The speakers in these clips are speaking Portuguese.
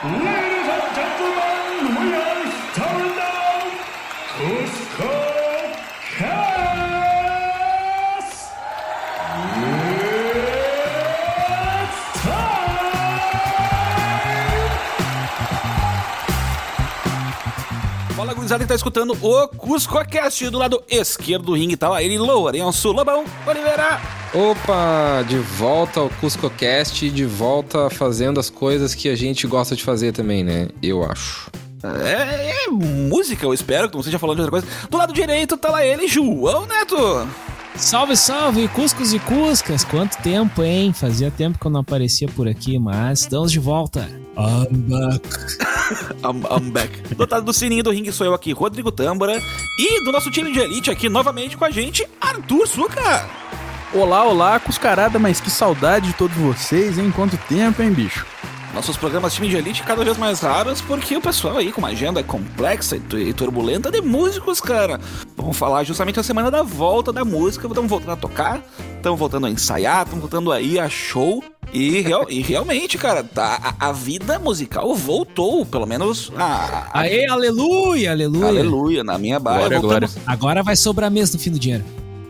Ladies and gentlemen, we are starting now Cusco Cast! It's time! Fala, gurizada que tá escutando o CuscoCast do lado esquerdo do ringue. Tá lá ele, Lourenço Lobão Oliveira. Opa, de volta ao CuscoCast, de volta fazendo as coisas que a gente gosta de fazer também, né? Eu acho. É, é música, eu espero que não esteja falando de outra coisa. Do lado direito tá lá ele, João Neto. Salve, salve, Cuscos e Cuscas! Quanto tempo, hein? Fazia tempo que eu não aparecia por aqui, mas estamos de volta. I'm back. I'm, I'm back. Dotado do sininho do ringue sou eu aqui, Rodrigo Tâmbora. E do nosso time de elite aqui, novamente com a gente, Arthur Suca. Olá, olá, Cuscarada, mas que saudade de todos vocês, hein? Quanto tempo, hein, bicho? Nossos programas time de elite cada vez mais raros, porque o pessoal aí com uma agenda complexa e tu- turbulenta de músicos, cara. Vamos falar justamente a semana da volta da música. Estamos voltando a tocar, estamos voltando a ensaiar, estamos voltando aí a show. E, real- e realmente, cara, tá, a, a vida musical voltou, pelo menos a. a Aê, aleluia, aleluia. aleluia, na minha barra. Voltamos, Agora vai sobrar mesmo no fim do dinheiro.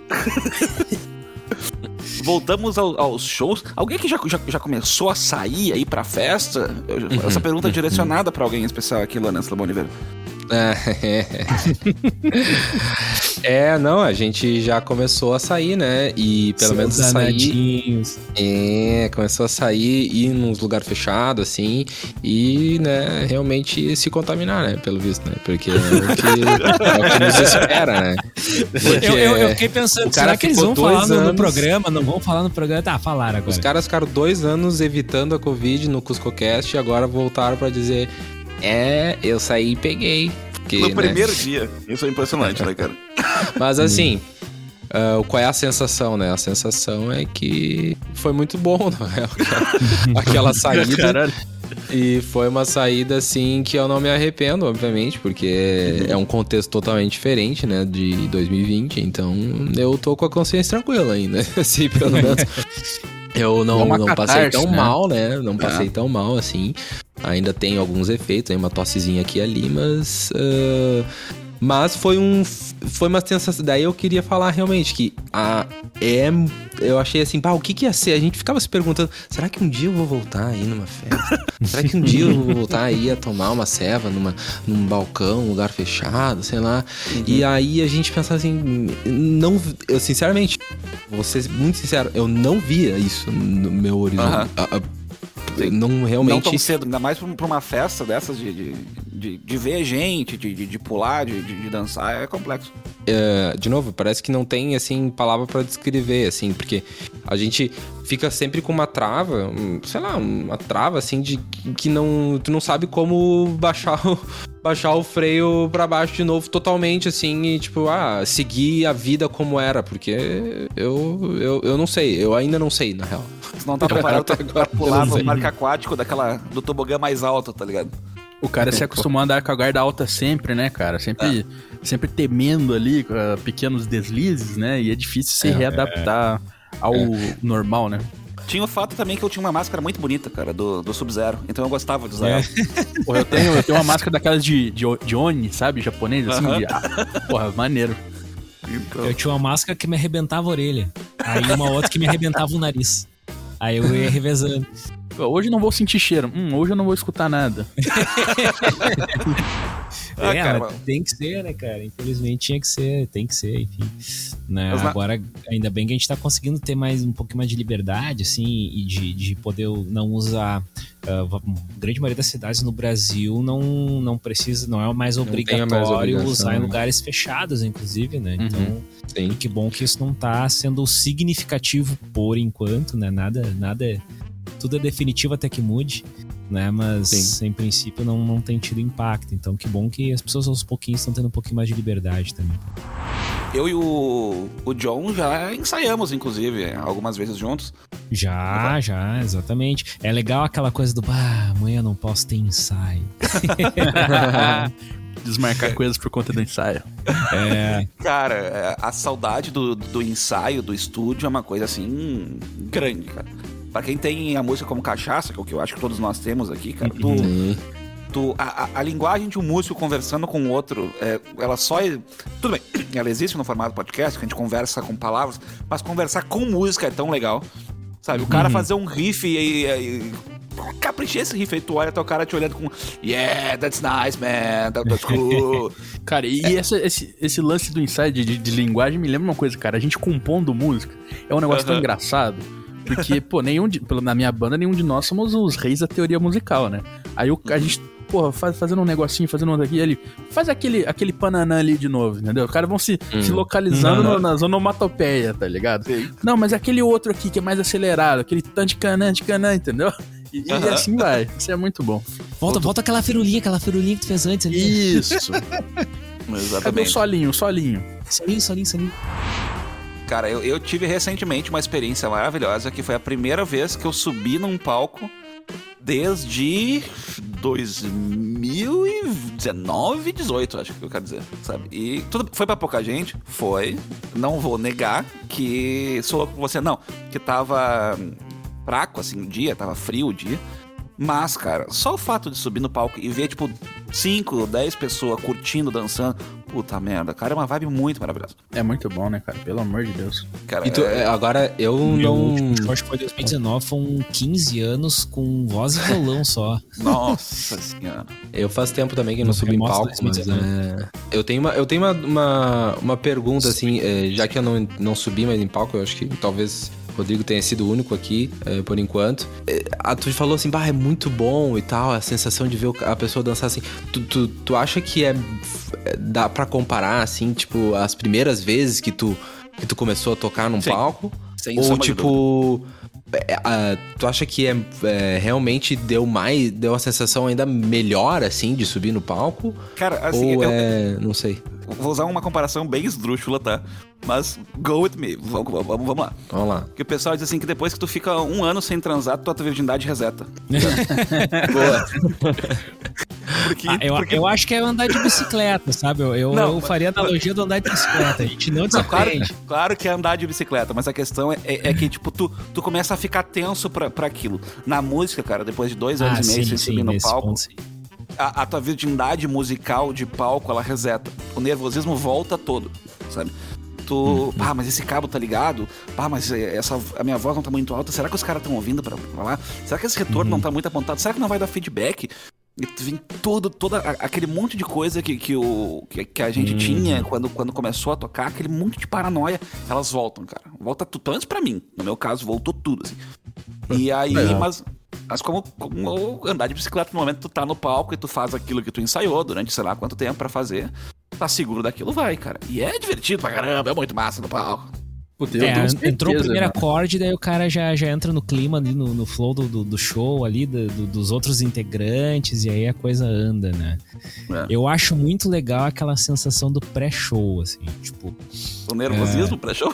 voltamos ao- aos shows. Alguém que já, já, já começou a sair aí pra festa? Eu- Essa pergunta é direcionada pra alguém em especial aqui, Lourenço Labão Oliveira. É, é, não, a gente já começou a sair, né? E pelo Seus menos sair. É, começou a sair, ir nos lugares fechados, assim, e, né, realmente se contaminar, né? Pelo visto, né? Porque é o que, é o que nos espera, né? Eu, eu, eu fiquei pensando, será que eles vão falar dois no, anos- programa? Não vão falar no programa? Tá, falaram agora. Os caras ficaram dois anos evitando a Covid no CuscoCast e agora voltaram pra dizer: É, eu saí e peguei. Porque, No né? primeiro dia. Isso é impressionante, né, cara? Mas assim, ah, qual é a sensação, né? A sensação é que foi muito bom, na real, aquela, aquela saída. Caralho. E foi uma saída, assim, que eu não me arrependo, obviamente, porque é um contexto totalmente diferente, né, de 2020. Então, eu tô com a consciência tranquila ainda, assim, pelo menos. Eu É não, uma não passei catarse, tão né? mal, né? Não passei tão mal, assim. Ainda tem alguns efeitos, tem uma tossezinha aqui e ali, mas... ah, mas foi um... Foi uma sensação... Daí eu queria falar realmente que a... É... Eu achei assim, pá, o que que ia ser? A gente ficava se perguntando, será que um dia eu vou voltar aí numa festa? será que um dia eu vou voltar aí a tomar uma ceva numa, num balcão, um lugar fechado, sei lá? E aí a gente pensava assim, não... Eu, sinceramente, vou ser muito sincero, eu não via isso no meu horizonte. Aham. Não Não realmente... tão cedo, ainda mais pra uma festa dessas de, de, de, de ver gente, de, de, de pular, de, de, dançar, é complexo. É, de novo, parece que não tem, assim, palavra pra descrever, assim, porque a gente fica sempre com uma trava, sei lá, uma trava, assim, de que que não, tu não sabe como baixar o, baixar o freio pra baixo de novo totalmente, assim, e tipo, ah, seguir a vida como era, porque eu, eu, eu não sei, eu ainda não sei, na real. Se não tá preparado pra, pra pular eu não no parque aquático daquela, do tobogã mais alto, tá ligado? O cara se acostumou a andar com a guarda alta sempre, né, cara? Sempre, sempre temendo ali ah, pequenos deslizes, né? E é difícil se readaptar ao normal, né? Tinha o fato também que eu tinha uma máscara muito bonita, cara, do, do Sub-Zero. Então eu gostava de usar É. ela. Porra, eu tenho, eu tenho uma máscara daquelas de, de, de Oni, sabe? Japonês, assim. Aham. de- ah, porra, maneiro. Então, Eu tinha uma máscara que me arrebentava a orelha. Aí uma outra que me arrebentava o nariz. Aí eu ia revezando. Hoje eu não vou sentir cheiro. Hum, hoje eu não vou escutar nada. Ah, é, cara, tem que ser, né, cara? Infelizmente tinha que ser, tem que ser, enfim. Né? Mas Agora, ainda bem que a gente tá conseguindo ter mais um pouquinho mais de liberdade, assim, e de, de poder não usar. ah, a grande maioria das cidades no Brasil não, não precisa, não é mais mais obrigatório obrigação, usar em né? lugares fechados, inclusive, né? Então, Sim. que bom que isso não tá sendo significativo por enquanto, né? Nada, nada é. Tudo é definitivo até que mude, né? Mas Sim. em princípio não, não tem tido impacto. Então que bom que as pessoas aos pouquinhos estão tendo um pouquinho mais de liberdade também. eu e o, o John já ensaiamos, inclusive, algumas vezes juntos. Já, já, exatamente. É legal aquela coisa do, bah, amanhã não posso ter ensaio. Desmarcar coisas por conta do ensaio. É, Cara, é, a saudade do, do ensaio, do estúdio, é uma coisa assim grande, cara. Pra quem tem a música como cachaça, que é o que eu acho que todos nós temos aqui, cara, tu, tu, a, a, linguagem de um músico conversando com o outro, é, ela só. é- Tudo bem, ela existe no formato podcast, que a gente conversa com palavras, mas conversar com música é tão legal. Sabe, o cara fazer um riff e. e, e caprichei esse riff aí, tu olha teu cara te olhando com. Yeah, that's nice, man. that- That's cool. Cara, e essa- esse, esse lance do insight de, de- linguagem me lembra uma coisa, cara. A gente compondo música é um negócio tão Aham. engraçado. Porque, pô, nenhum de, na minha banda, nenhum de nós somos os reis da teoria musical, né? Aí o, a gente, porra, faz, fazendo um negocinho, fazendo um daqui, ele faz aquele, aquele pananã ali de novo, entendeu? Os caras vão se, se localizando no- nas onomatopeias, tá ligado? Sim. Não, mas é aquele outro aqui que é mais acelerado, aquele tanticanã, canã, entendeu? E, e assim vai. Isso é muito bom. Volta, volta aquela firulinha, aquela firulinha que tu fez antes ali. Isso. Cadê o Exatamente. solinho, o solinho? Solinho, solinho, solinho. Cara, eu, eu tive recentemente uma experiência maravilhosa que foi a primeira vez que eu subi num palco desde 2019, 18, acho que eu quero dizer, sabe? E tudo foi pra pouca gente, foi. Não vou negar que sou com você, não. Que tava fraco, assim, o dia, tava frio o dia. Mas, cara, só o fato de subir no palco e ver, tipo, 5, 10 pessoas curtindo, dançando, puta merda, cara, é uma vibe muito maravilhosa. É muito bom, né, cara? Pelo amor de Deus. Cara, E tu- é- agora eu Meu não. último acho que foi 2019, foram 15 anos com voz e violão só. Nossa senhora. Eu faz tempo também que não No subi em palco, mas 2019. é, eu tenho uma, eu tenho uma, uma, uma pergunta assim, é, já que eu não, não subi mais em palco, eu acho que talvez Rodrigo tenha sido o único aqui é, por enquanto. É, a tu falou assim, bah, é muito bom e tal, a sensação de ver a pessoa dançar assim. Tu, tu, tu acha que é, é- dá pra comparar assim, tipo, as primeiras vezes que tu que tu começou a tocar num Sim. palco? Sem Ou tipo, é, a- tu acha que é, é, realmente deu mais, deu uma sensação ainda melhor assim de subir no palco? Cara, assim, Ou eu é, não sei. vou usar uma comparação bem esdrúxula, tá? Mas go with me. Vamos, vamos, vamos lá. Vamos lá. Porque o pessoal diz assim que depois que tu fica um ano sem transar, tua virgindade reseta. Porque, Ah, eu, porque eu acho que é andar de bicicleta, sabe? Eu, eu, Não, eu faria analogia do andar de bicicleta. A gente não Não, claro, desaprende. claro que é andar de bicicleta, mas a questão é, é- é que, tipo, tu, tu começa a ficar tenso pra, pra aquilo. Na música, cara, depois de dois anos Ah, e meio sim, sem subir no palco, ponto, a, a tua virgindade musical de palco, ela reseta. O nervosismo volta todo, sabe? Tu, ah, mas esse cabo tá ligado? Ah, mas eh, essa, a minha voz não tá muito alta. Será que os caras estão ouvindo pra falar? Será que esse retorno Uhum. não tá muito apontado? Será que não vai dar feedback? E vem todo, aquele monte de coisa que, que, o, que, que a gente Uhum. tinha quando, quando começou a tocar, aquele monte de paranoia, elas voltam, cara. Volta tudo. Pelo menos pra mim. No meu caso, voltou tudo, assim. E aí, Legal. mas, mas como, como andar de bicicleta no momento que tu tá no palco e tu faz aquilo que tu ensaiou durante sei lá quanto tempo pra fazer, tá seguro daquilo, vai, cara. E é divertido pra caramba, é muito massa no palco. Puta, É, entrou o primeiro mano. acorde, daí o cara já, já entra no clima ali, no, no flow do, do, do show ali, do- do- dos outros integrantes, e aí a coisa anda, né? É. Eu acho muito legal aquela sensação do pré-show, assim, tipo... O nervosismo pra show.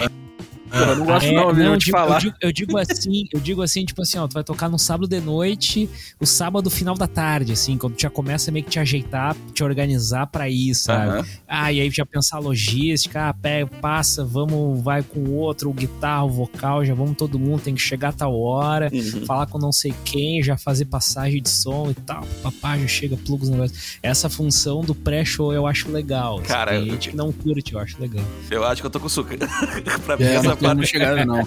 Eu não gosto É, não, viu? eu digo, falar. Eu digo, eu digo assim, eu digo assim, tipo assim, ó, tu vai tocar no sábado de noite, o sábado final da tarde, assim, quando tu já começa meio que te ajeitar, te organizar pra ir, sabe? Aham. Ah, e aí já pensar a logística, ah, pega, passa, vamos, vai com o outro, o guitarra, o vocal, já vamos todo mundo, tem que chegar a tal hora, Uhum. falar com não sei quem, já fazer passagem de som e tal, papá, já chega, pluga os negócios. Essa função do pré-show eu acho legal. assim, Cara, tem eu- gente que não curte, eu acho legal. Eu acho que eu tô com suca. pra mim, É, essa não, chegaram, não.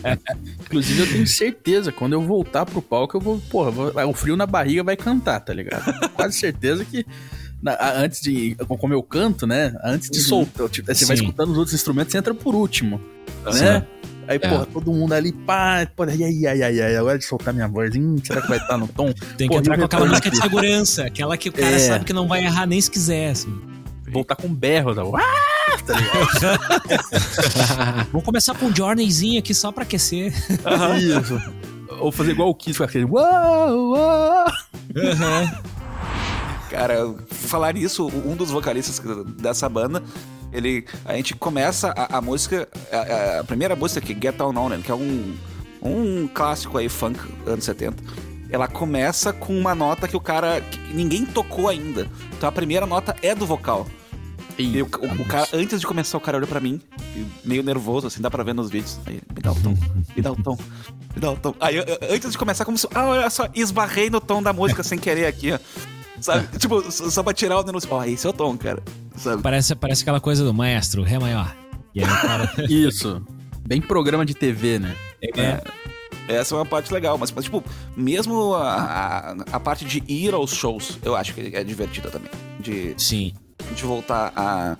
Inclusive, eu tenho certeza, quando eu voltar pro palco, eu vou, porra, vou- o frio na barriga vai cantar, tá ligado? Quase certeza que. na- antes de. Como eu canto, né? Antes de Uhum. soltar. Tipo, você vai Sim. escutando os outros instrumentos, você entra por último. Sim. Né? Aí, É. porra, todo mundo ali, pá, porra, ai, ai, ai, ai, ai, agora de soltar minha voz, hum, será que vai estar no tom? Tem que Pô, entrar com aquela música de segurança, aquela que o cara É. sabe que não vai errar nem se quiser, assim. Voltar com berro, tá? Ah, tá ligado? Vamos começar com um journeyzinho aqui só pra aquecer. Isso. Ou fazer igual o Kiss, com aquele uau, uau. Cara, falar nisso, um dos vocalistas dessa banda, ele, a gente começa a, a música, a, a primeira música que Get Down On que é um, um clássico aí, funk, anos 70. Ela começa com uma nota que o cara, que ninguém tocou ainda. Então a primeira nota é do vocal. E o, o- o cara, antes de começar, o cara olhou pra mim, meio nervoso, assim, dá pra ver nos vídeos. Aí, me dá o tom, me dá o tom, me dá o tom. Aí, eu- eu- antes de começar, como se. Ah, olha só, esbarrei no tom da música sem querer aqui, ó. Sabe? tipo, só só pra tirar o denúncio. Ó, esse é o tom, cara. Sabe? Parece, parece aquela coisa do maestro, Ré maior. E aí o cara. Isso. Bem programa de TV, né? é, Essa é uma parte legal, mas, mas, tipo, mesmo a, a, a parte de ir aos shows, eu acho que é divertida também. De, sim. De voltar a,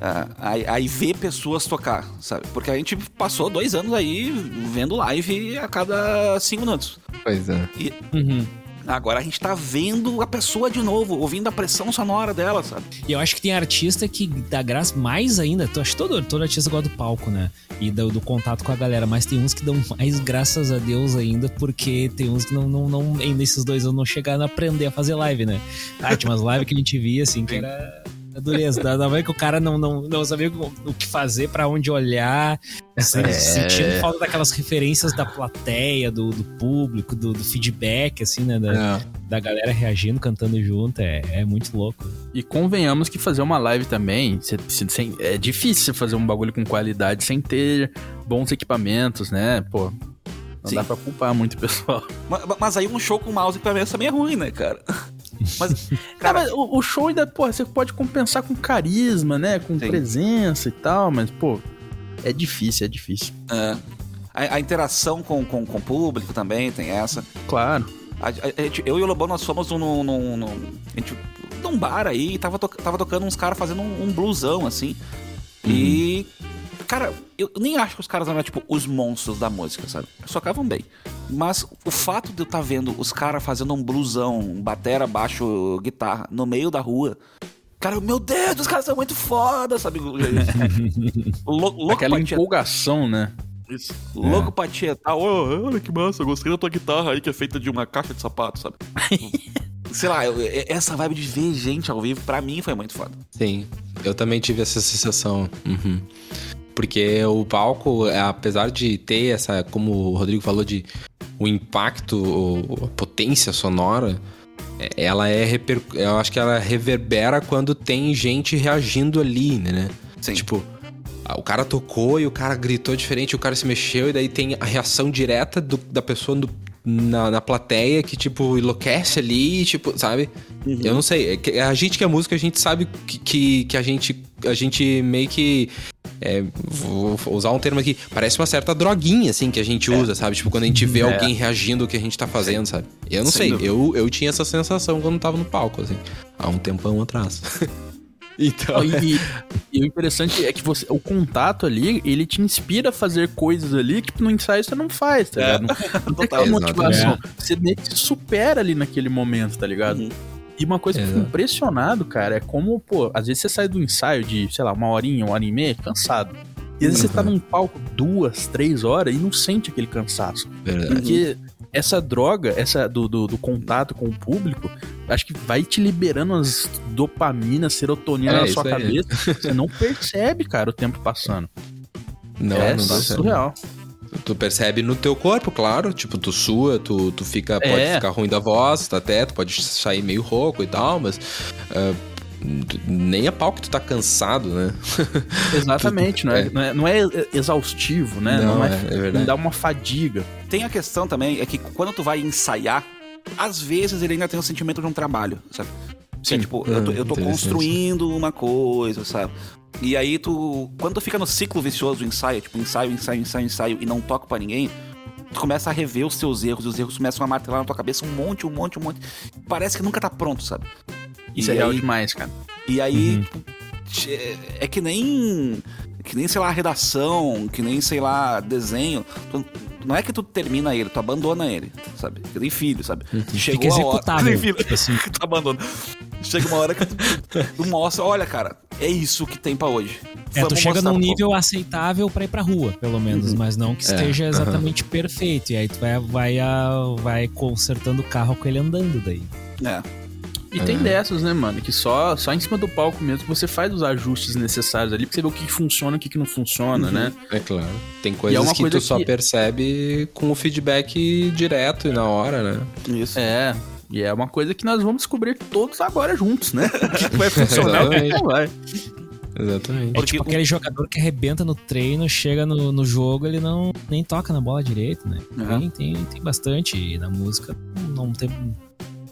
a, a, a ir ver pessoas tocar, sabe? Porque a gente passou dois anos aí vendo live a cada cinco minutos. Pois é. E Uhum. agora a gente tá vendo a pessoa de novo, ouvindo a pressão sonora dela, sabe? E eu acho que tem artista que dá graça mais ainda. Eu acho que todo, todo artista gosta do palco, né? E do, do contato com a galera. Mas tem uns que dão mais graças a Deus ainda, porque tem uns que não, não, não ainda esses dois anos não chegaram a aprender a fazer live, né? Ah, tinha umas lives que a gente via, assim, que era. Era Dureza, dava ver que o cara não, não, não sabia o o que fazer, pra onde olhar, se- É. sentindo falta daquelas referências da plateia, do, do público, do, do feedback, assim, né? Da, É. da galera reagindo, cantando junto, é, é muito louco. E convenhamos que fazer uma live também, cê- cê- sem- é difícil fazer um bagulho com qualidade sem ter bons equipamentos, né? Pô, não Sim. dá pra culpar muito o pessoal. Ma- ma- Mas, aí um show com mouse e equipamento também é ruim, né, cara? Mas, Cara, cara, o, o show ainda, pô, você pode compensar com carisma, né? Com Sim. presença e tal, mas, pô, é difícil, é difícil. é, a, a interação com, com, com o público também tem essa. Claro. A, a- gente- eu e o Lobão, nós fomos num, num, num, a gente, num bar aí e tava, to- tava tocando uns caras fazendo um, um blusão, assim. E. Cara, eu nem acho que os caras eram, tipo, os monstros da música, sabe? Só tocavam bem. Mas o fato de eu estar vendo os caras fazendo um blusão, batera, baixo, guitarra, no meio da rua. Cara, meu Deus, os caras são muito foda, sabe? Lou- Aquela empolgação, né? isso. Louco pra tietar. Ô, olha que massa, gostei da tua guitarra aí que é feita de uma caixa de sapato, sabe? Sei lá, eu- essa vibe de ver gente ao vivo, pra mim foi muito foda. Sim, eu também tive essa sensação. Uhum. Porque o palco, é, apesar de ter essa, como o Rodrigo falou, de o impacto, a potência sonora, é- ela é reper... eu acho que ela reverbera quando tem gente reagindo ali, né? Sim. Tipo, o cara tocou e o cara gritou diferente, o cara se mexeu, e daí tem a reação direta do- da pessoa no- na, na plateia que, tipo, enlouquece ali, tipo, sabe? Eu não sei. é A gente que é música, a gente sabe que, que, que a gente. A gente meio que. É, vou usar um termo aqui. Parece uma certa droguinha, assim, que a gente usa, sabe? Tipo, quando a gente vê É. alguém reagindo ao que a gente tá fazendo, sabe? Eu não Sem sei. dúvida. Eu, eu tinha essa sensação quando tava no palco, assim. Há um tempão atrás. então. E, e- e o interessante é que você, o contato ali, ele te inspira a fazer coisas ali que no ensaio você não faz, tá É. ligado? Não, não tem Total. aquela motivação. Você meio que se supera ali naquele momento, tá ligado? Uhum. E uma coisa que eu impressionado, cara, é como, pô, às vezes você sai do ensaio de, sei lá, uma horinha, uma hora e meia, cansado. E às vezes você tá num palco duas, três horas e não sente aquele cansaço. Verdade. Porque essa droga, essa do, do, do contato com o público, acho que vai te liberando as dopamina, serotonina É, na sua cabeça. Você não percebe, cara, o tempo passando. Não, é não dá certo. Tu percebe no teu corpo, claro. Tipo, tu sua, tu, tu fica. Pode É. ficar ruim da voz, tá até, tu pode sair meio rouco e tal, mas. tu- nem a pau que tu tá cansado, né? Exatamente, não, é, É. não, é, não é exaustivo, né? Não, Não, é, é- é verdade. não dá uma fadiga. Tem a questão também, é que quando tu vai ensaiar, às vezes ele ainda tem o sentimento de um trabalho, sabe? Que é, Sim. tipo, eu tô, eu tô construindo uma coisa, sabe? E aí tu. Quando tu fica no ciclo vicioso do ensaio, tipo, ensaio, ensaio, ensaio, ensaio, e não toca pra ninguém, tu começa a rever os teus erros, e os erros começam a martelar na tua cabeça um monte, um monte, um monte. Parece que nunca tá pronto, sabe? Isso E é real aí- demais, cara. E aí, tipo, tch- é que nem. Que nem, sei lá, redação, que nem, sei lá, desenho. Tu- não é que tu termina ele, tu abandona ele, sabe? Que nem filho, sabe? Chegou Fica a hora. executável. Que nem filho, Tipo assim. que tu abandona. Chega uma hora que tu, tu mostra, olha, cara, é isso que tem pra hoje. É, tu chega num nível aceitável pra ir pra rua, pelo menos, mas não que esteja exatamente perfeito. E aí tu vai, vai, vai consertando o carro com ele andando daí. É. E tem dessas, né, mano? Que só, só em cima do palco mesmo que você faz os ajustes necessários ali pra você ver o que funciona e o que não funciona, né? É claro. Tem coisas uma que coisa tu só que- percebe com o feedback direto e na hora, né? Isso. É. E é uma coisa que nós vamos descobrir todos agora juntos, né? O que vai funcionar e o que não vai. Exatamente. É Porque tipo o- aquele jogador que arrebenta no treino, chega no, no jogo, ele não nem toca na bola direito, né? Uhum. Tem, tem, tem bastante. E na música não tem,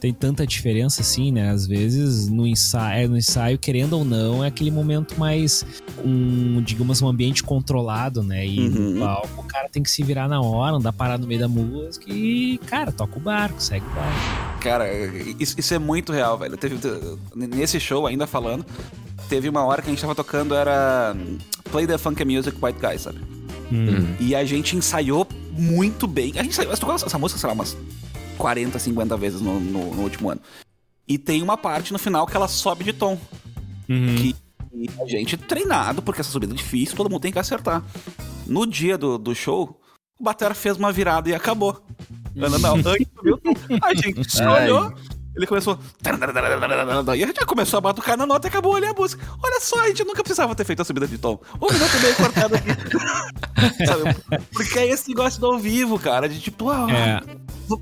tem tanta diferença assim, né? Às vezes no ensaio, no ensaio, querendo ou não, é aquele momento mais um, digamos, um ambiente controlado, né? E Uhum. no palco o cara tem que se virar na hora, não dá parar no meio da música e, cara, toca o barco, segue o barco. Cara, isso, isso é muito real, velho. Teve, nesse show, ainda falando, teve uma hora que a gente tava tocando, era Play the Funky Music White Guy, sabe? Hum. E a gente ensaiou muito bem. A gente ensaiou, essa música, sei lá, umas 40, 50 vezes no, no- no último ano. E tem uma parte no final que ela sobe de tom. Que e a gente treinado, porque essa subida é difícil, todo mundo tem que acertar. No dia do, do show, o Batera fez uma virada e acabou. Não, não. Antes subiu. A gente se olhou. Ele começou. E a gente já começou a batucar na nota e acabou ali a música. Olha só, a gente nunca precisava ter feito a subida de tom. Um minuto meio cortado aqui. Sabe? Porque é esse negócio do ao vivo, cara. De tipo, ah, É.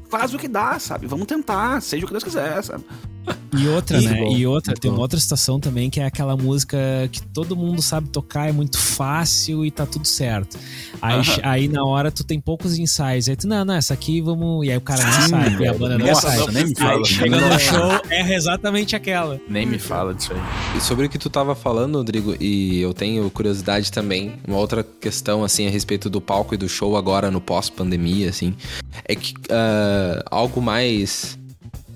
faz o que dá, sabe? Vamos tentar, seja o que Deus quiser, sabe? E outra, E- né? bom, e outra, tem uma outra situação também que é aquela música que todo mundo sabe tocar, é muito fácil e tá tudo certo. Aí, aí na hora tu tem poucos ensaios. Aí tu, não, não, essa aqui vamos. E aí o cara nem sai, e a banda não Nossa, sai. nem me fala. Aí chega no show, é exatamente aquela. Nem me fala disso aí. E sobre o que tu tava falando, Rodrigo, e eu tenho curiosidade também, uma outra questão, assim, a respeito do palco e do show agora no pós-pandemia, assim, é que ah, algo mais.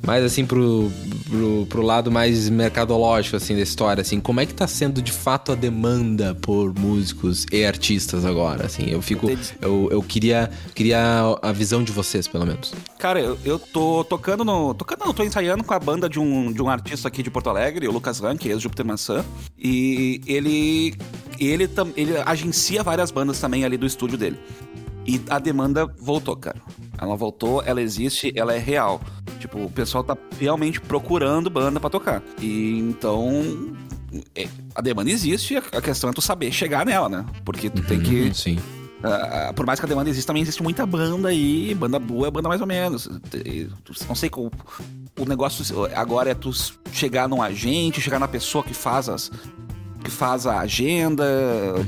Mais assim pro, pro, pro lado mais mercadológico, assim, da história, assim, como é que tá sendo de fato a demanda por músicos e artistas agora, assim? Eu fico. Eu, eu queria, queria a visão de vocês, pelo menos. Cara, eu, eu tô tocando no. Tocando, não, tô ensaiando com a banda de um, de um artista aqui de Porto Alegre, o Lucas Rank, ex-Júpiter Maçã. E ele. Ele, tam- ele agencia várias bandas também ali do estúdio dele. E a demanda voltou, cara. Ela voltou, ela existe, ela é real. Tipo, o pessoal tá realmente procurando banda pra tocar. E então. é, a demanda existe, a a questão é tu saber chegar nela, né? Porque tu tem que. Uhum, Sim. Ah, por mais que a demanda exista, também existe muita banda aí. Banda boa é banda mais ou menos. Não sei como. O negócio agora é tu chegar num agente, chegar na pessoa que faz as. Que faz a agenda,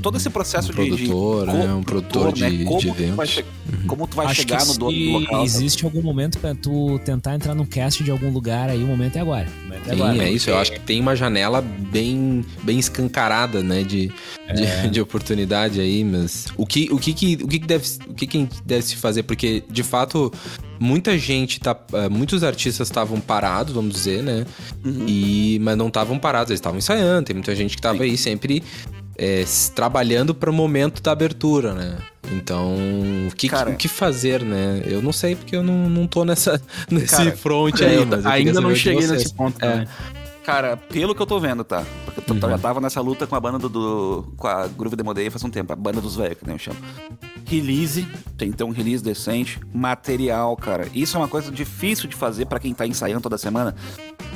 todo esse processo Um de- de. produtor, co- né? Um produtor de- de Como tu vai, eventos. che- como tu vai Acho chegar que no dono do local. existe algum momento pra tu tentar entrar num cast de algum lugar aí, o momento é agora. Momento é Sim, agora. é isso. Eu acho que tem uma janela bem, bem escancarada, né, de, de, de oportunidade aí, mas o que, o que, que, o que, que deve, o que, que deve se fazer? Porque, de fato, muita gente tá, eh, muitos artistas estavam parados, vamos dizer, né, Uhum. e, mas não estavam parados, eles estavam ensaiando, tem muita gente que tava aí sempre s- trabalhando para o momento da abertura, né. Então, o que, Cara- o que fazer, né? Eu não sei porque eu não, não tô nessa, nesse Cara, front É, aí, ainda não cheguei nesse ponto. É. né? Cara, pelo que eu tô vendo, tá? Porque eu tô- já tava nessa luta com a banda do, do- com a Groove Demodei faz um tempo, a banda dos velhos, que nem eu chamo. Release, tem que ter um release decente. Material, cara. Isso é uma coisa difícil de fazer pra quem tá ensaiando toda semana.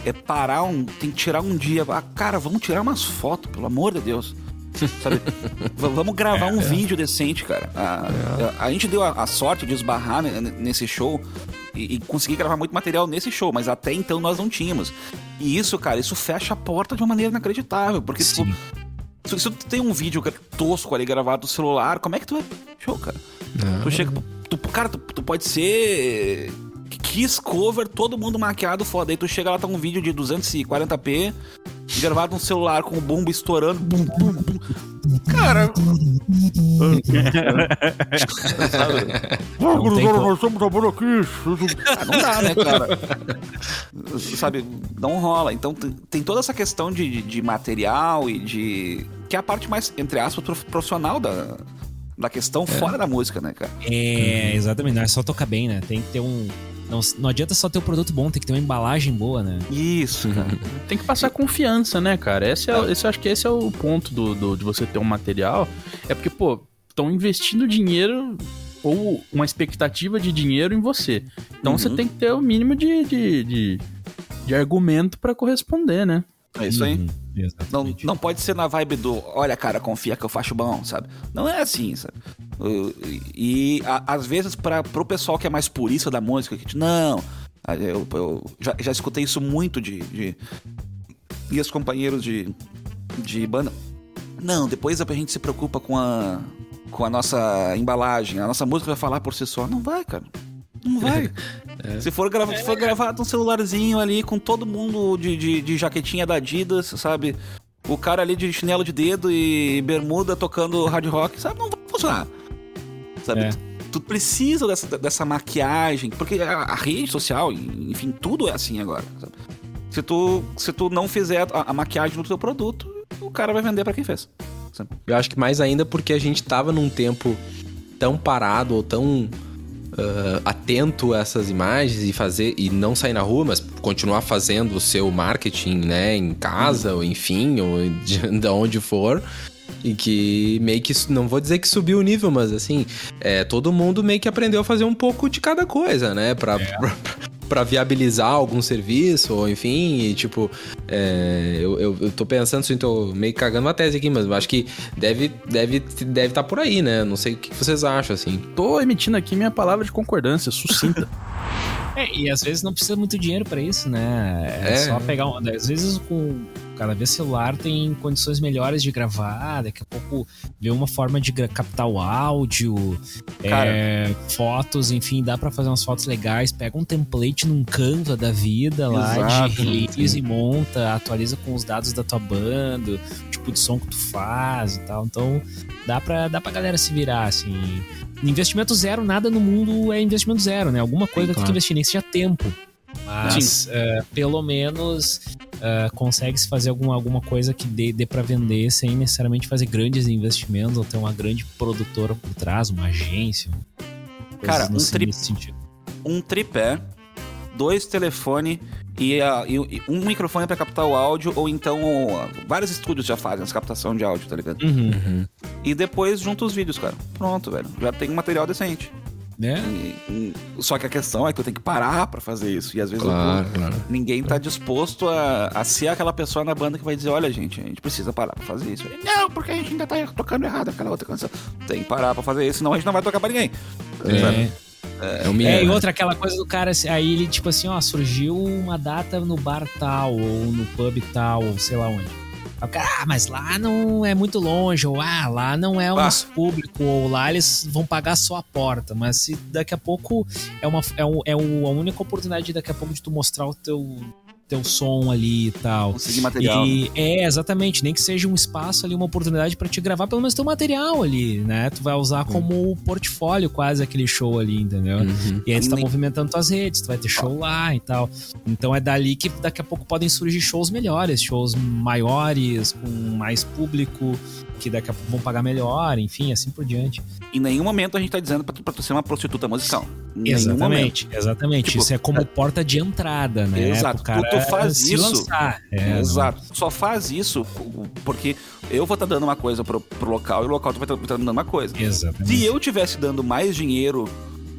É parar um. Tem que tirar um dia. Ah, cara, vamos tirar umas fotos, pelo amor de Deus. Sabe? Vamos gravar um vídeo decente, cara. A, a- a gente deu a, a sorte de esbarrar ne- nesse show e, e conseguir gravar muito material nesse show, mas até então nós não tínhamos. E isso, cara, isso fecha a porta de uma maneira inacreditável. Porque, tipo, Sim. se, se tu tem um vídeo cara, tosco ali gravado no celular, como é que tu é show, cara? Tu chega. Tu, cara, tu, tu pode ser. Kiss cover, todo mundo maquiado foda. Aí tu chega lá, tá um vídeo de 240p, gravado no celular com o bumbo estourando. Bum, bum, bum. Cara. Nós estamos trabalhando aqui. Ah, não dá, né, cara? Sabe, não rola. Então tem, toda essa questão de, de material e de. que é a parte mais, entre aspas, prof- profissional da, da questão fora da música, né, cara? É, exatamente. Não é só tocar bem, né? Tem que ter um. Não, não adianta só ter o produto bom, tem que ter uma embalagem boa, né? Isso, cara. Tem que passar confiança, né, cara? Esse é, esse, eu acho que esse é o ponto do, do- de você ter um material. É porque, pô, estão investindo dinheiro ou uma expectativa de dinheiro em você. Então Uhum. você tem que ter o mínimo de, de, de, de argumento pra corresponder, né? É isso aí. Uhum, Não, não pode ser na vibe do, olha, cara, confia que eu faço bom, sabe? Não é assim, sabe? Uh, E a- às vezes, para pro pessoal que é mais purista da música, que não, ah, eu, eu já, já escutei isso muito de, de ex-companheiros de, de banda. Não, depois a gente se preocupa com a, com a nossa embalagem, a nossa música vai falar por si só. Não vai, cara. Não vai. Se for, grava, se for gravado um celularzinho ali com todo mundo de, de, de jaquetinha da Adidas, sabe? O cara ali de chinelo de dedo e bermuda tocando hard rock, sabe? Não vai funcionar. Sabe? É. Tu precisa dessa, dessa maquiagem, porque a, a rede social, enfim, tudo é assim agora. sabe? Se tu, se tu não fizer a, a maquiagem no teu produto, o cara vai vender pra quem fez. sabe? Eu acho que mais ainda porque a gente tava num tempo tão parado ou tão ah, atento a essas imagens e fazer e não sair na rua, mas continuar fazendo o seu marketing, né, em casa ou enfim, ou de, de onde for. E que meio que, não vou dizer que subiu o nível, mas assim, é, todo mundo meio que aprendeu a fazer um pouco de cada coisa, né? Pra, pra, pra viabilizar algum serviço, ou enfim, e tipo, é, eu, eu, eu tô pensando assim, tô meio que cagando uma tese aqui, mas eu acho que deve deve deve estar por aí, né? Não sei o que vocês acham, assim. Tô emitindo aqui minha palavra de concordância, sucinta. É, e às vezes não precisa muito dinheiro pra isso, né? É, É. só pegar um. Às vezes com cada vez celular tem condições melhores de gravar, daqui a pouco vê uma forma de captar o áudio, é, fotos, enfim, dá pra fazer umas fotos legais. Pega um template num Canva da vida lá Exato, de release e monta, atualiza com os dados da tua banda, o tipo de som que tu faz e tal. Então dá pra, dá pra galera se virar, assim. Investimento zero, nada no mundo é investimento zero, né? Alguma coisa tem que claro. investir, nem que seja tempo. Mas eh, pelo menos eh, consegue-se fazer alguma, alguma coisa que dê, dê para vender sem necessariamente fazer grandes investimentos ou ter uma grande produtora por trás, uma agência. Cara, um nesse- tri- nesse sentido. um tripé, dois telefones e, a- e- e um microfone pra captar o áudio, ou então vários estúdios já fazem essa captação de áudio, tá ligado? Uhum. E depois junta os vídeos, cara. Pronto, velho. Já tem um material decente. Né? E- e- só que a questão é que tu tem que parar pra fazer isso. E às vezes Claro, tu- claro. ninguém tá disposto a, a ser aquela pessoa na banda que vai dizer: olha, gente, a gente precisa parar pra fazer isso. Não, porque a gente ainda tá tocando errado aquela outra canção. Tem que parar pra fazer isso, senão a gente não vai tocar pra ninguém. É. É o. É, e né? outra, aquela coisa do cara, aí ele, tipo assim, ó, surgiu uma data no bar tal, ou no pub tal, ou sei lá onde. O cara, ah, mas lá não é muito longe, ou ah, lá não é o Ah. nosso público, ou lá eles vão pagar só a porta. Mas se daqui a pouco é, uma, é, um- é a única oportunidade de daqui a pouco de tu mostrar o teu, teu som ali e tal. Conseguir material. E, é, exatamente, nem que seja um espaço ali, uma oportunidade pra te gravar pelo menos teu material ali, né? Tu vai usar como portfólio quase aquele show ali, entendeu? Uhum. E aí tu tá Nem- movimentando tuas redes, tu vai ter show lá e tal. Então é dali que daqui a pouco podem surgir shows melhores, shows maiores, com mais público, que daqui a pouco vão pagar melhor, enfim, assim por diante. Em nenhum momento a gente tá dizendo pra tu, pra tu ser uma prostituta musical. Em nenhum momento. Exatamente, exatamente. Tipo, Isso é como porta de entrada, né? Exato. Pro cara tu faz se isso-. É, Exato. Só faz isso porque eu vou estar dando uma coisa pro, pro local e o local vai estar dando uma coisa. não- Exatamente. Se eu tivesse dando mais dinheiro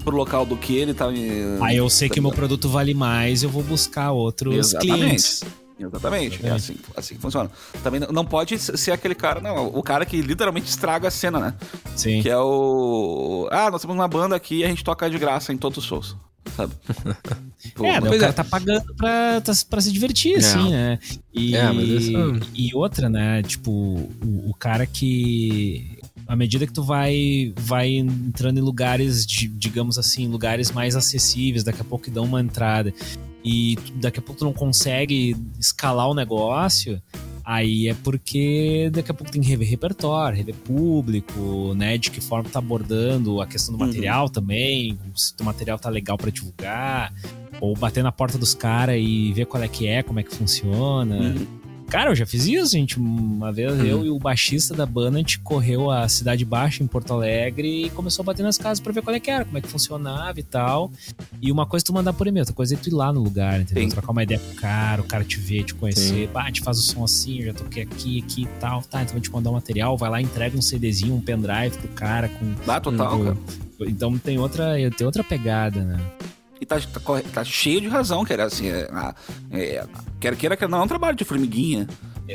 pro local do que ele tá me. Aí eu sei que o meu produto vale mais, eu vou buscar outros Exatamente. clientes. Exatamente. É Exatamente. assim, assim que funciona. Também não- não pode ser aquele cara, não. O cara que literalmente estraga a cena, né? Sim. Que é o. Ah, nós temos uma banda aqui e a gente toca de graça em todos os shows. Sabe? Pô, É, daí Pois o cara é. tá pagando pra, tá- pra se divertir, É. assim, né? E, É, mas isso- e outra, né? Tipo, o, o cara que. À medida que tu vai, vai entrando em lugares, de, digamos assim, lugares mais acessíveis, daqui a pouco dão uma entrada, e daqui a pouco tu não consegue escalar o negócio, aí é porque daqui a pouco tem que rever repertório, rever público, né? De que forma tá abordando a questão do Uhum. material também, se o material tá legal pra divulgar, ou bater na porta dos caras e ver qual é que é, como é que funciona. Uhum. Cara, eu já fiz isso, gente. Uma vez eu e o baixista da banda, a gente correu a Cidade Baixa em Porto Alegre e começou a bater nas casas pra ver qual é que era, como é que funcionava e tal. E uma coisa é tu mandar por e-mail, outra coisa é tu ir lá no lugar, entendeu? Sim. Trocar uma ideia com o cara, o cara te ver, te conhecer. Gente faz o som assim, eu já toquei aqui, aqui e tal. Tá, então vou te mandar um material, vai lá, entrega um CDzinho, um pendrive pro cara com. Dá total, com- cara. Então tem outra, tem outra pegada, né? E tá, tá, tá cheio de razão, cara. Assim, é, é, quer queira que não é um trabalho de formiguinha.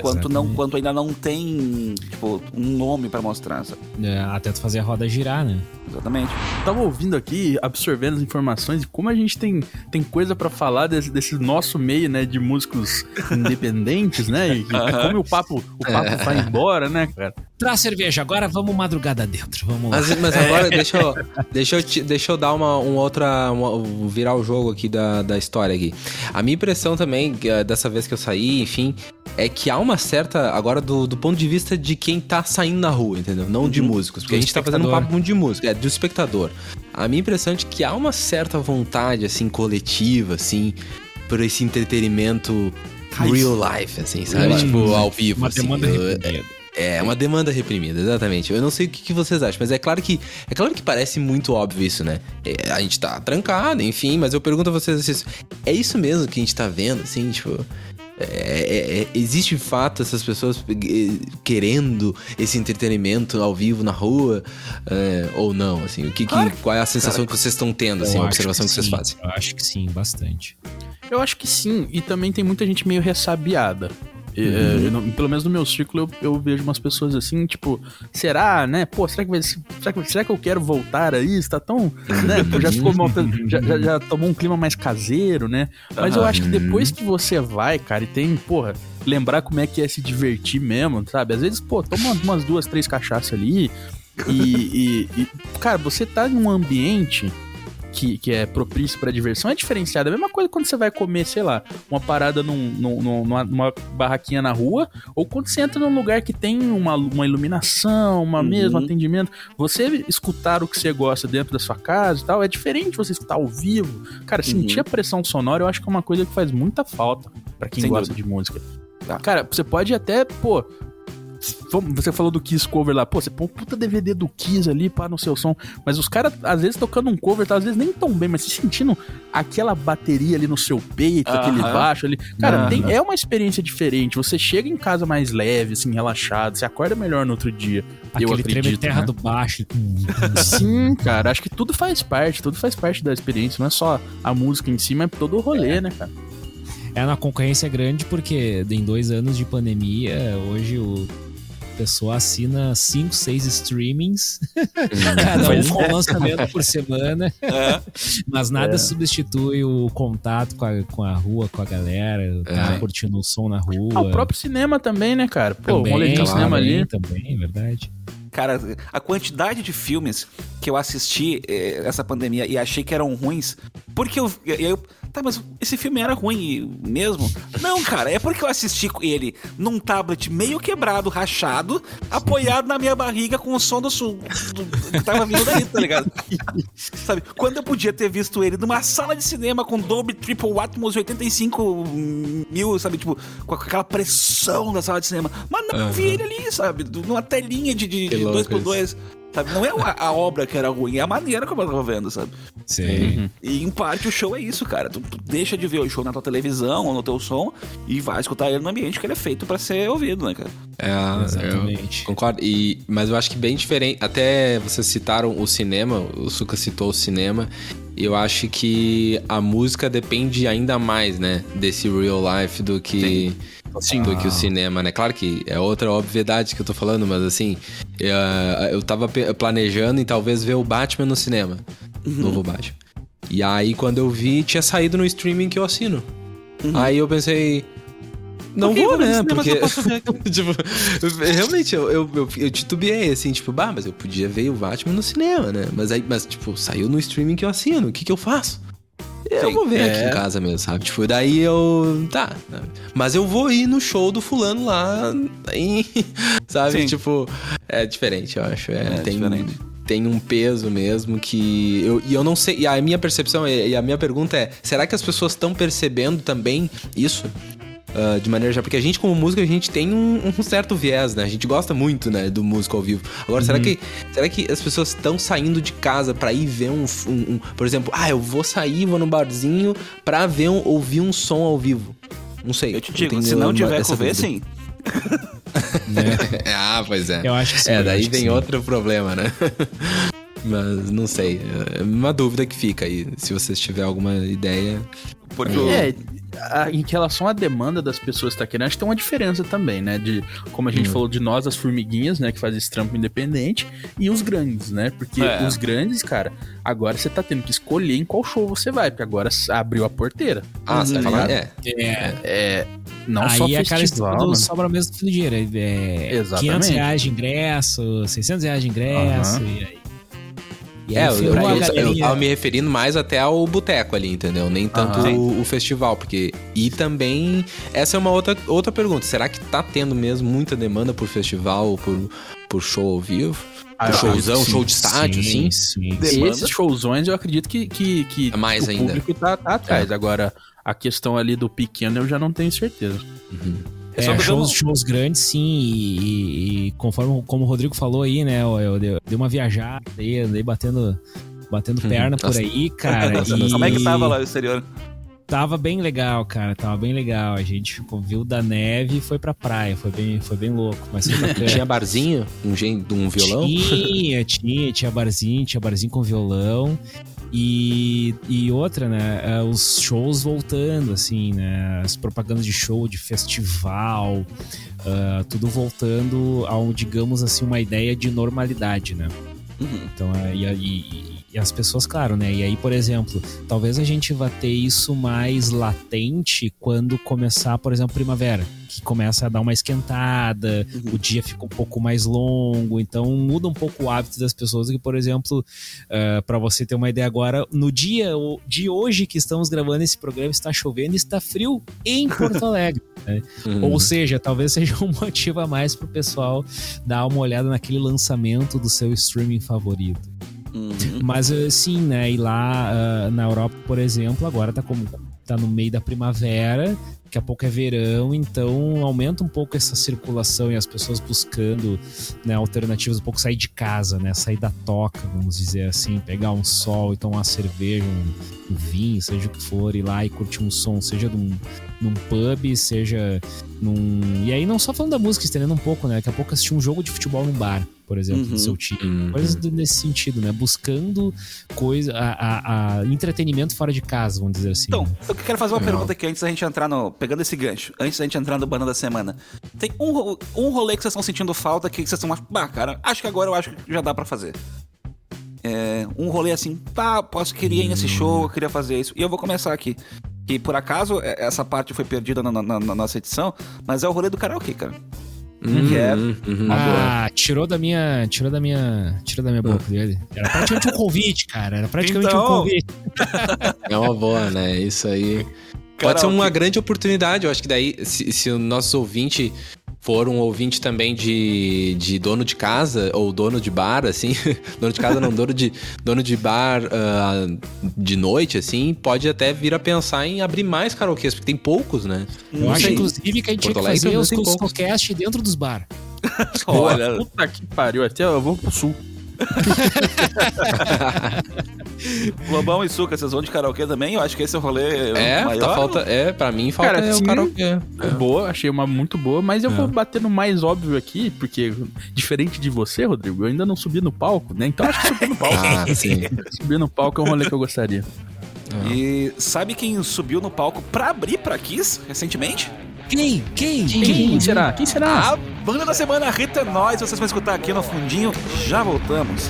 Quanto, não, quanto ainda não tem, tipo, um nome pra mostrar, sabe? É, até tu fazer a roda girar, né? Exatamente. tava ouvindo aqui, absorvendo as informações e como a gente tem, tem coisa pra falar desse, desse nosso meio, né, de músicos independentes, né? E, como o papo, o papo vai embora, né, cara? Traz cerveja, agora vamos madrugada dentro. Vamos lá. Mas, mas agora, deixa eu, deixa eu, te- deixa eu dar uma, uma outra. uma- virar o jogo aqui da, da história aqui. A minha impressão também, eh, dessa vez que eu saí, enfim, é que há uma certa. Agora, do, do ponto de vista de quem tá saindo na rua, entendeu? Não de músicos. Porque Do a gente tá fazendo um espectador. papo muito de música, é, do espectador. A minha impressão é de que há uma certa vontade, assim, coletiva, assim, por esse entretenimento. Real life, assim, sabe? Tipo, ao vivo. Uma assim. demanda reprimida. é, uma demanda reprimida, exatamente. Eu não sei o que, que vocês acham, mas é claro que é claro que parece muito óbvio isso, né? É, a gente tá trancado, enfim, mas eu pergunto a vocês assim, é isso mesmo que a gente tá vendo, assim, tipo. É- é- é- existe de fato essas pessoas eh, querendo esse entretenimento ao vivo na rua é, ou não? Assim, o que, que- qual é a sensação que vocês estão tendo, assim, a observação que, vocês sim, fazem? Eu acho que sim, bastante. Eu acho que sim, e também tem muita gente meio ressabiada. E, Uhum. é, não- pelo menos no meu círculo eu, eu vejo umas pessoas assim, tipo, será, né? Pô, será que, vai, será, que, será que eu quero voltar a isso? Tá tão. Né? Já ficou montando, já, já, já tomou um clima mais caseiro, né? Mas eu acho que depois que você vai, cara, e tem, porra, lembrar como é que é se divertir mesmo, sabe? Às vezes, pô, toma umas duas, três cachaças ali. E, e- e, cara, você tá em um ambiente que, que é propício pra diversão é diferenciado. É a mesma coisa quando você vai comer, sei lá, uma parada num, num- num- numa, numa barraquinha na rua, ou quando você entra num lugar que tem uma, uma iluminação, uma mesa, um atendimento. Você escutar o que você gosta dentro da sua casa e tal, é diferente você escutar ao vivo. Cara, sentir a pressão sonora eu acho que é uma coisa que faz muita falta pra quem Sem gosta de música. Cara, você pode até, pô. Você falou do Kiss cover lá, pô, você põe um puta DVD do Kiss ali pá, no seu som, mas os caras, às vezes, tocando um cover, tá, às vezes nem tão bem, mas se sentindo aquela bateria ali no seu peito, aquele Aham. baixo ali. Cara, Aham. tem- é uma experiência diferente. Você chega em casa mais leve, assim, relaxado, você acorda melhor no outro dia. eu Aquele treme acredito. terra né? do baixo. Sim, cara, acho que tudo faz parte, tudo faz parte da experiência, não é só a música em si, mas todo o rolê, né, cara? É uma concorrência grande porque em dois anos de pandemia, hoje o pessoa assina 5, 6 streamings, cada um com um lançamento por semana, É. mas nada É. substitui o contato com a, com a rua, com a galera, tá É. curtindo o som na rua. Ah, o próprio cinema também, né, cara? Pô, também, um claro, cinema ali. Também, é verdade. Cara, a quantidade de filmes que eu assisti eh, essa pandemia e achei que eram ruins, porque eu, eu. Tá, mas esse filme era ruim mesmo? Não, cara, é porque eu assisti ele num tablet meio quebrado, rachado, apoiado na minha barriga com o som do sul. do- que tava vindo daí, tá ligado? Sabe? Quando eu podia ter visto ele numa sala de cinema com Dolby Triple Atmos 85 mil, sabe? Tipo, com aquela pressão da sala de cinema. Mas não, eu vi ele ali, sabe? Numa telinha de, de, Que de louco 2x2. Sabe? Não é a, a obra que era ruim, é a maneira como eu tava vendo, sabe? Sim. E em parte o show é isso, cara. Tu, tu deixa de ver o show na tua televisão ou no teu som e vai escutar ele no ambiente que ele é feito pra ser ouvido, né, cara? É, Exatamente. concordo. E, mas eu acho que bem diferente. Até vocês citaram o cinema, o Suka citou o cinema. E eu acho que a música depende ainda mais, né? Desse real life do que. Sim. Do que o cinema, né? Claro que é outra obviedade que eu tô falando, mas assim, eu, eu tava planejando em talvez ver o Batman no cinema. Novo Batman. E aí, quando eu vi, tinha saído no streaming que eu assino. Aí eu pensei. Não vou, né? Porque. tipo, realmente, eu, eu, eu, eu titubeei, assim, tipo, bah, mas eu podia ver o Batman no cinema, né? Mas aí, mas, tipo, saiu no streaming que eu assino. O que que eu faço? Eu vou ver é. aqui em casa mesmo, sabe? Tipo, daí eu. Tá. Mas eu vou ir no show do fulano lá. Em, sabe? Sim. Tipo, é diferente, eu acho. É, É tem, diferente. tem um peso mesmo que. Eu, e eu não sei. E a minha percepção e a minha pergunta é: será que as pessoas estão percebendo também isso? Ah, de maneira já, porque a gente, como músico, a gente tem um, um certo viés, né? A gente gosta muito, né, do músico ao vivo. Agora, será que será que as pessoas estão saindo de casa pra ir ver um, um- um- Por exemplo, ah, eu vou sair, vou no barzinho pra ver um, ouvir um som ao vivo. Não sei. Eu te digo, se não tiver com ver, sim. ah, pois é. Eu acho que sim. É, daí vem sim. outro problema, né? Mas não sei. É uma dúvida que fica aí. Se vocês tiverem alguma ideia. Porque o- É, a- em relação à demanda das pessoas que tá querendo, acho que tem uma diferença também, né? De como a gente falou de nós, as formiguinhas, né? Que fazem esse trampo independente, e os grandes, né? Porque É. os grandes, cara, agora você tá tendo que escolher em qual show você vai, porque agora abriu a porteira. Ah, você Tá falar? ligado? É. É, É. Não aí só é aquela festival, do mano. sobra mesmo do dinheiro. É, Exatamente. 500 reais de ingresso, 600 reais de ingresso, Aham. e aí... E É, eu, eu, eu tava me referindo mais até ao boteco ali, entendeu? Nem tanto o, o festival, porque. E também. Essa é uma outra, outra pergunta. Será que tá tendo mesmo muita demanda por festival, por, por show ao vivo? Ah, showzão, que show de estádio, assim? sim. Demanda. Esses showzões eu acredito que, que, que É mais o ainda. público tá, tá atrás. Agora, a questão ali do pequeno eu já não tenho certeza. É só É, eu shows, shows grandes, sim, e, e- e conforme como o Rodrigo falou aí, né, eu, eu dei dei uma viajada aí, andei batendo, batendo perna por Nossa. aí, cara. e Como é que tava lá no exterior? Tava bem legal, cara, tava bem legal. A gente ficou, viu da neve e foi pra praia, foi bem, foi bem louco, mas foi bacana. Tinha barzinho, um, um violão? Tinha, tinha, tinha barzinho, tinha barzinho com violão. E, e outra, né? é, Os shows voltando, assim, né? As propagandas de show, de festival, ah, tudo voltando a, um, digamos assim, uma ideia de normalidade, né? Uhum. Então, é, e, e- e as pessoas, claro, né? E aí, por exemplo, talvez a gente vá ter isso mais latente quando começar, por exemplo, primavera, que começa a dar uma esquentada, o dia fica um pouco mais longo, então muda um pouco o hábito das pessoas. Que, por exemplo, para você ter uma ideia agora, no dia o- de hoje que estamos gravando esse programa, está chovendo e está frio em Porto Alegre. né? Uhum. Ou seja, talvez seja um motivo a mais pro pessoal dar uma olhada naquele lançamento do seu streaming favorito. Uhum. Mas eh, sim, né? E lá ah, na Europa, por exemplo, agora tá como tá no meio da primavera, daqui a pouco é verão, então aumenta um pouco essa circulação e as pessoas buscando né, alternativas, um pouco sair de casa, né? Sair da toca, vamos dizer assim, pegar um sol e tomar uma cerveja, um, um vinho, seja o que for, ir lá e curtir um som, seja num, num pub, seja num. E aí não só falando da música, estendendo um pouco, né? Daqui a pouco assistir um jogo de futebol num bar, por exemplo, Uhum. do seu time. Uhum. Coisas nesse sentido, né? Buscando coisa, a, a- a entretenimento fora de casa, vamos dizer assim. Então, né? eu quero fazer uma Legal. pergunta aqui antes da gente entrar no. Pegando esse gancho, antes da gente entrar no Banda da Semana. Tem um, um rolê que vocês estão sentindo falta que vocês estão. Bah, cara, acho que agora eu acho que já dá pra fazer. É, um rolê assim, tá, posso, queria ir nesse show, eu queria fazer isso. E eu vou começar aqui. Que por acaso, é- essa parte foi perdida na, na- na nossa edição, mas é o rolê do karaokê, cara. Uhum, Que é- uhum. Ah, tirou da minha. Tirou da minha. Tirou da minha boca dele. Era praticamente um convite, cara. Era praticamente um Então. convite. É uma boa, né? Isso aí. Pode ser uma grande oportunidade. Eu acho que daí, se, se o nosso ouvinte for um ouvinte também de, de dono de casa ou dono de bar, assim, dono de casa não, dono de, dono de bar ah, de noite, assim, pode até vir a pensar em abrir mais karaokês, porque tem poucos, né? Eu Não acho, sei. inclusive, que a gente tinha Porto que Alegre fazer os podcast dentro dos bar. Olha, Puta que pariu, até eu vou pro sul. Lobão e Suca, vocês vão de karaokê também? Eu acho que esse é o rolê É, maior. tá falta, é, pra mim falta Cara, é o karaokê. Boa, achei uma muito boa, mas eu É. vou bater no mais óbvio aqui, porque diferente de você, Rodrigo, eu ainda não subi no palco, né? Então acho que subir no palco. Ah, sim. subir no palco é um rolê que eu gostaria. E sabe quem subiu no palco pra abrir pra Kiss recentemente? Quem? Quem? Quem será? Quem será? A banda da semana Rita é Nós, vocês vão escutar aqui no fundinho. Já voltamos.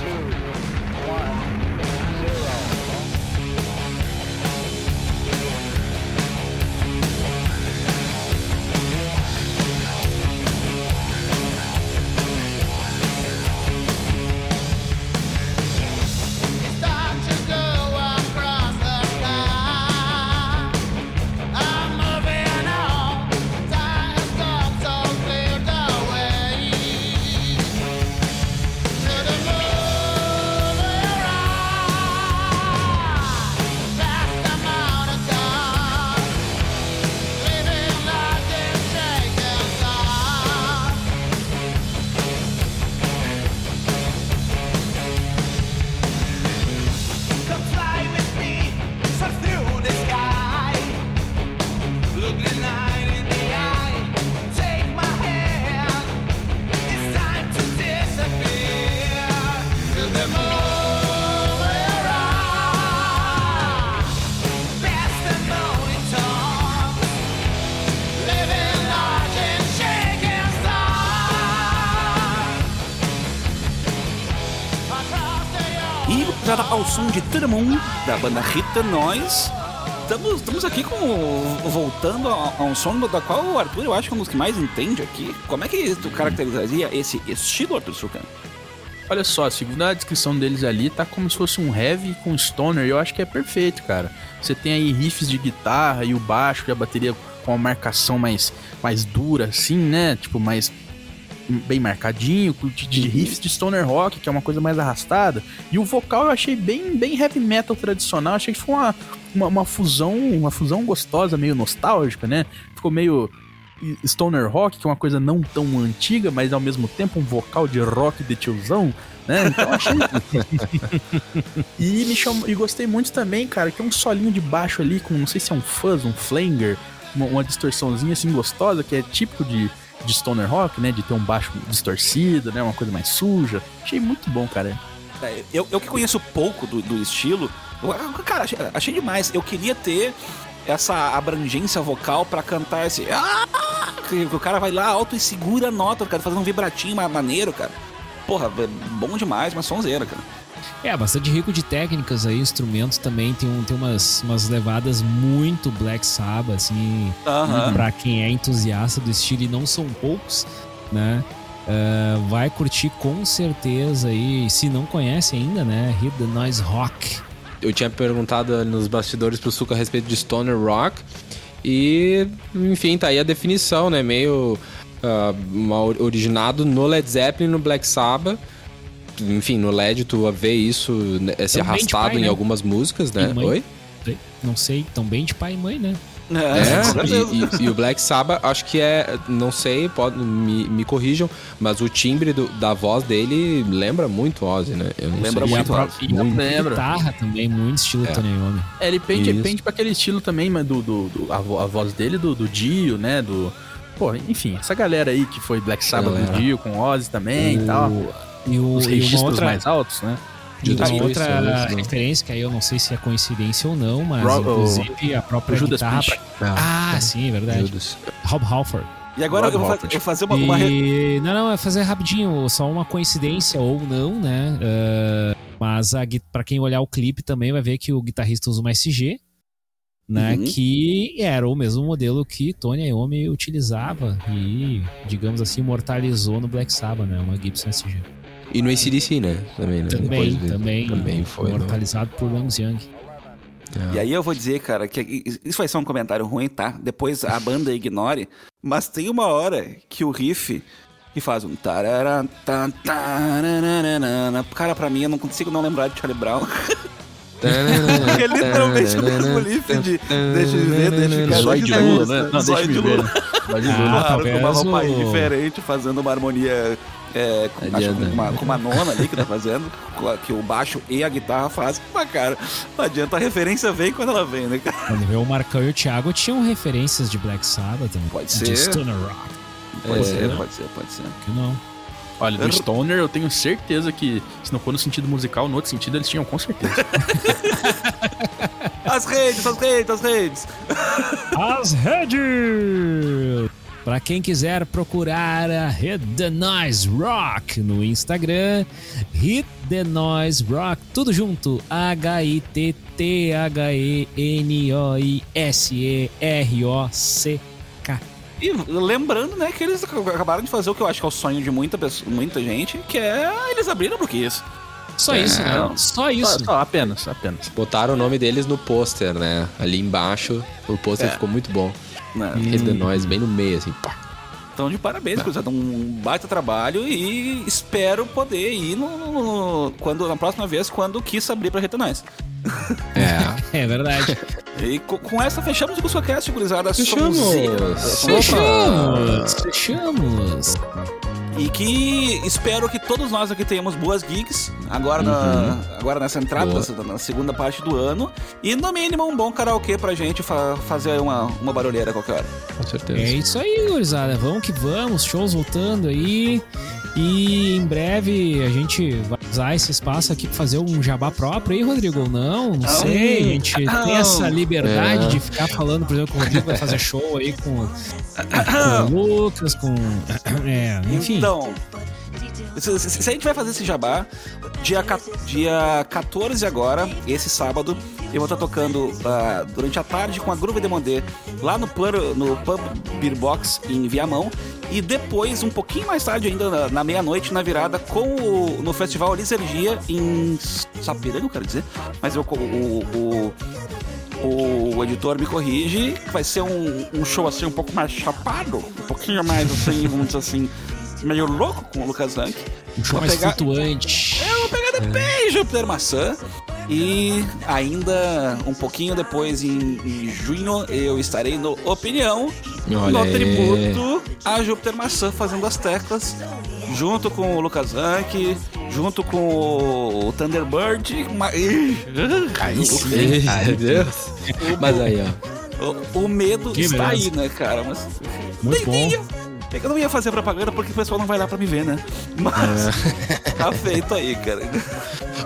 Da banda Rita Nós. Estamos, estamos aqui com. voltando a, a um som da qual o Arthur, eu acho que é um dos que mais entende aqui. Como é que tu caracterizaria esse estilo, Arthur Sucan? Olha só, segundo a descrição deles ali, tá como se fosse um heavy com stoner, e eu acho que é perfeito, cara. Você tem aí riffs de guitarra e o baixo e a bateria com uma marcação mais, mais dura, assim, né? Tipo, mais bem marcadinho, de, de riffs de stoner rock, que é uma coisa mais arrastada. E o vocal eu achei bem, bem heavy metal tradicional, achei que foi uma, uma, uma fusão, uma fusão gostosa, meio nostálgica, né? Ficou meio stoner rock, que é uma coisa não tão antiga, mas ao mesmo tempo um vocal de rock de tiozão, né? Então achei. e me chamou, e gostei muito também, cara, que é um solinho de baixo ali com, não sei se é um fuzz, um flanger, uma, uma distorçãozinha assim gostosa, que é típico de, de stoner rock, né? De ter um baixo distorcido, né? Uma coisa mais suja. Achei muito bom, cara. É, Eu, eu que conheço pouco do, do estilo, cara, achei, achei demais. Eu queria ter essa abrangência vocal pra cantar esse. Ah! Que o cara vai lá alto e segura a nota, cara, fazendo um vibratinho ma- maneiro, cara. Porra, é bom demais, mas sonzeira, cara. É, bastante rico de técnicas aí, instrumentos também. Tem, um, tem umas, umas levadas muito Black Sabbath, assim. Aham. Pra quem é entusiasta do estilo, e não são poucos, né? Ah, vai curtir com certeza aí. Se não conhece ainda, né? Hit the Noise Rock. Eu tinha perguntado nos bastidores pro Suca a respeito de Stoner Rock. E, enfim, tá aí a definição, né? Meio uma- originado no Led Zeppelin, no Black Sabbath. Enfim, no LED tu vê isso né, se Também arrastado pai, em né? algumas músicas, né? Oi? Não sei, tão bem de pai e mãe, né? É, certeza. e, e- e o Black Sabbath, acho que é, não sei, pode, me, me corrijam, mas o timbre do- da voz dele lembra muito Ozzy, né? Eu não Lembra sei. muito a, Ozzy. e a Muito. própria guitarra também, muito estilo É. Tony Iommi. É, ele pende, pende pra aquele estilo também, mas do, do, do- a, a voz dele, do, do Dio, né? Do. Pô, enfim, essa galera aí que foi Black Sabbath do Dio com Ozzy também e tal. E, o, Os e registros outra, mais altos, né? e uma outra referência, que aí eu não sei se é coincidência ou não, mas Ro- inclusive a própria Judas guitarra... Pra- Ah, sim, é verdade. Judas. Rob Halford. E agora eu vou, Rod fa- eu vou fazer uma. E... Não, não, é fazer rapidinho, só uma coincidência ou não, né? Ah, mas a, gui- pra quem olhar o clipe também vai ver que o guitarrista usa uma SG, né? Uhum. Que era o mesmo modelo que Tony Iommi utilizava e, digamos assim, imortalizou no Black Sabbath, né? Uma Gibson SG. E no ACDC, né? Também, né? Também, Depois de- também, Também foi. né? imortalizado por Angus Young. E aí eu vou dizer, cara, que isso vai ser um comentário ruim, tá? Depois a banda ignore, mas tem uma hora que o riff que faz um tarará, tá. Cara, pra mim eu não consigo não lembrar de Charlie Brown. é literalmente o mesmo riff de deixa eu ver, deixa eu ver. Zóio de Lula, né? Não, deixa eu de ver. Zóio de Ah, Lula. Claro, talvez com uma roupa o- diferente, fazendo uma harmonia é, com, acho, com uma, com uma nona ali que tá fazendo, que o baixo e a guitarra fazem. Mas, cara, não adianta, a referência vem quando ela vem, né, cara? O Marcão e o Thiago tinham referências de Black Sabbath também. Pode De ser. Stoner Rock. Pode É. ser, pode ser, pode ser. Que não. Olha, do Stoner eu tenho certeza que, se não for no sentido musical, no outro sentido eles tinham com certeza. As redes, as redes, as redes. As redes! Pra quem quiser procurar a Hit the Noise Rock no Instagram, Hit the Noise Rock, tudo junto, H-I-T-T-H-E-N-O-I-S-E-R-O-C. E lembrando, né, que eles acabaram de fazer o que eu acho que é o sonho de muita, pessoa, muita gente, que é eles abriram pro Kiss. Só isso, né? Só Só, isso. só, apenas, apenas. Botaram o nome deles no pôster, né? Ali embaixo. O pôster É. ficou muito bom. Né? Hit the Noise, bem no meio, assim. Pá. Então, de parabéns, cruzado. Um baita trabalho e espero poder ir no, no- quando, na próxima vez, quando Kiss abrir pra Retanais. É. É verdade. E co- com, essa fechamos o Cuscocast, gurizada. Fechamos. Fechamos! Fechamos! E que espero que todos nós aqui tenhamos boas gigs agora, na, agora nessa entrada, Boa. dessa- na segunda parte do ano. E no mínimo um bom karaokê pra gente fa- fazer uma, uma barulheira qualquer hora. Com certeza. É isso aí, gurizada. Vamos que vamos, shows voltando aí. E em breve a gente vai usar esse espaço aqui pra fazer um jabá próprio aí, Rodrigo. Ou não, não sei. A gente tem essa liberdade É. de ficar falando, por exemplo, que o Rodrigo vai fazer show aí com, com o Lucas, com. É, enfim. Então, Se, a gente vai fazer esse jabá, dia, dia 14 agora, esse sábado, eu vou estar tocando ah, durante a tarde com a Groove Demondé lá no, Pur- no Pub Beer Box em Viamão. E depois, um pouquinho mais tarde ainda, na, na meia-noite, na virada, com o, no Festival Lisergia em Sapiranga, eu quero dizer. Mas eu, o, o, o editor me corrige, vai ser um, um show assim um pouco mais chapado, um pouquinho mais assim, vamos dizer assim, meio louco com o Lucas Zanck. Um show Vou mais pegar- flutuante. É uma pegada bem Júpiter Maçã. E ainda um pouquinho depois, em, em junho, eu estarei no Opinião, Olha no aí. tributo a Júpiter Maçã fazendo as teclas, junto com o Lucas Zanck, junto com o Thunderbird. ma- Aí sim. Meu Deus. Mas aí, ó. O, o medo Que está beleza. aí, né, cara? Mas Muito nem- bom. nem- é que eu não ia fazer propaganda porque o pessoal não vai lá pra me ver, né? Mas tá feito aí, cara.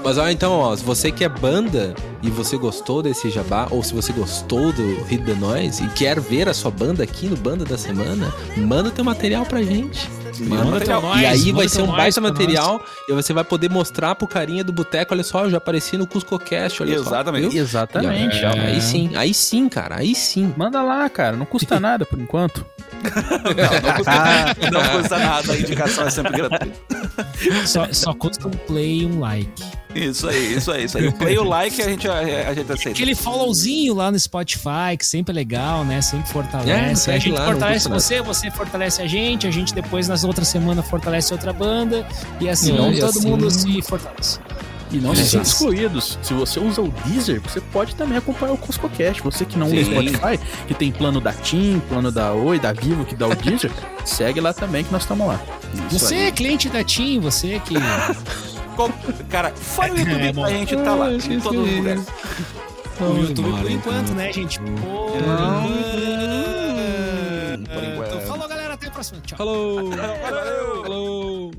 Mas olha, então, ó, se você que é banda e você gostou desse jabá, ou se você gostou do Hit the Noise e quer ver a sua banda aqui no Banda da Semana, manda teu material pra gente. Manda Manda teu e aí vai ser um baita pra material e você vai poder mostrar pro carinha do boteco, olha só, eu já apareci no CuscoCast, olha só. Exatamente. viu? Exatamente. E, ó, Aí sim, aí sim, cara, aí sim. Manda lá, cara. Não custa nada por enquanto. Não, não custa, não custa nada, a indicação é sempre gratuita. Só, só custa um play e um like. Isso aí, isso aí, isso aí. O play e o like a gente, a, a gente aceita. Aquele followzinho lá no Spotify, que sempre é legal, né? Sempre fortalece. É, a gente lá, fortalece você, você fortalece a gente, a gente depois nas outras semanas fortalece outra banda. E assim, Não, e todo assim- mundo se fortalece. E não se sinta excluídos. Se você usa o Deezer, você pode também acompanhar o CuscoCast. Você que não Sim. usa o Spotify, que tem plano da TIM, plano da Oi, da Vivo, que dá o Deezer, segue lá também que nós estamos lá. Você é cliente da TIM, você que. Com- Cara, fora o YouTube, É, a gente tá lá em esqueci todos os isso. lugares. O YouTube por enquanto, então. né, gente? Por enquanto. enquanto. Então, falou, galera. Até a próxima. Tchau. Falou! Valeu! Falou!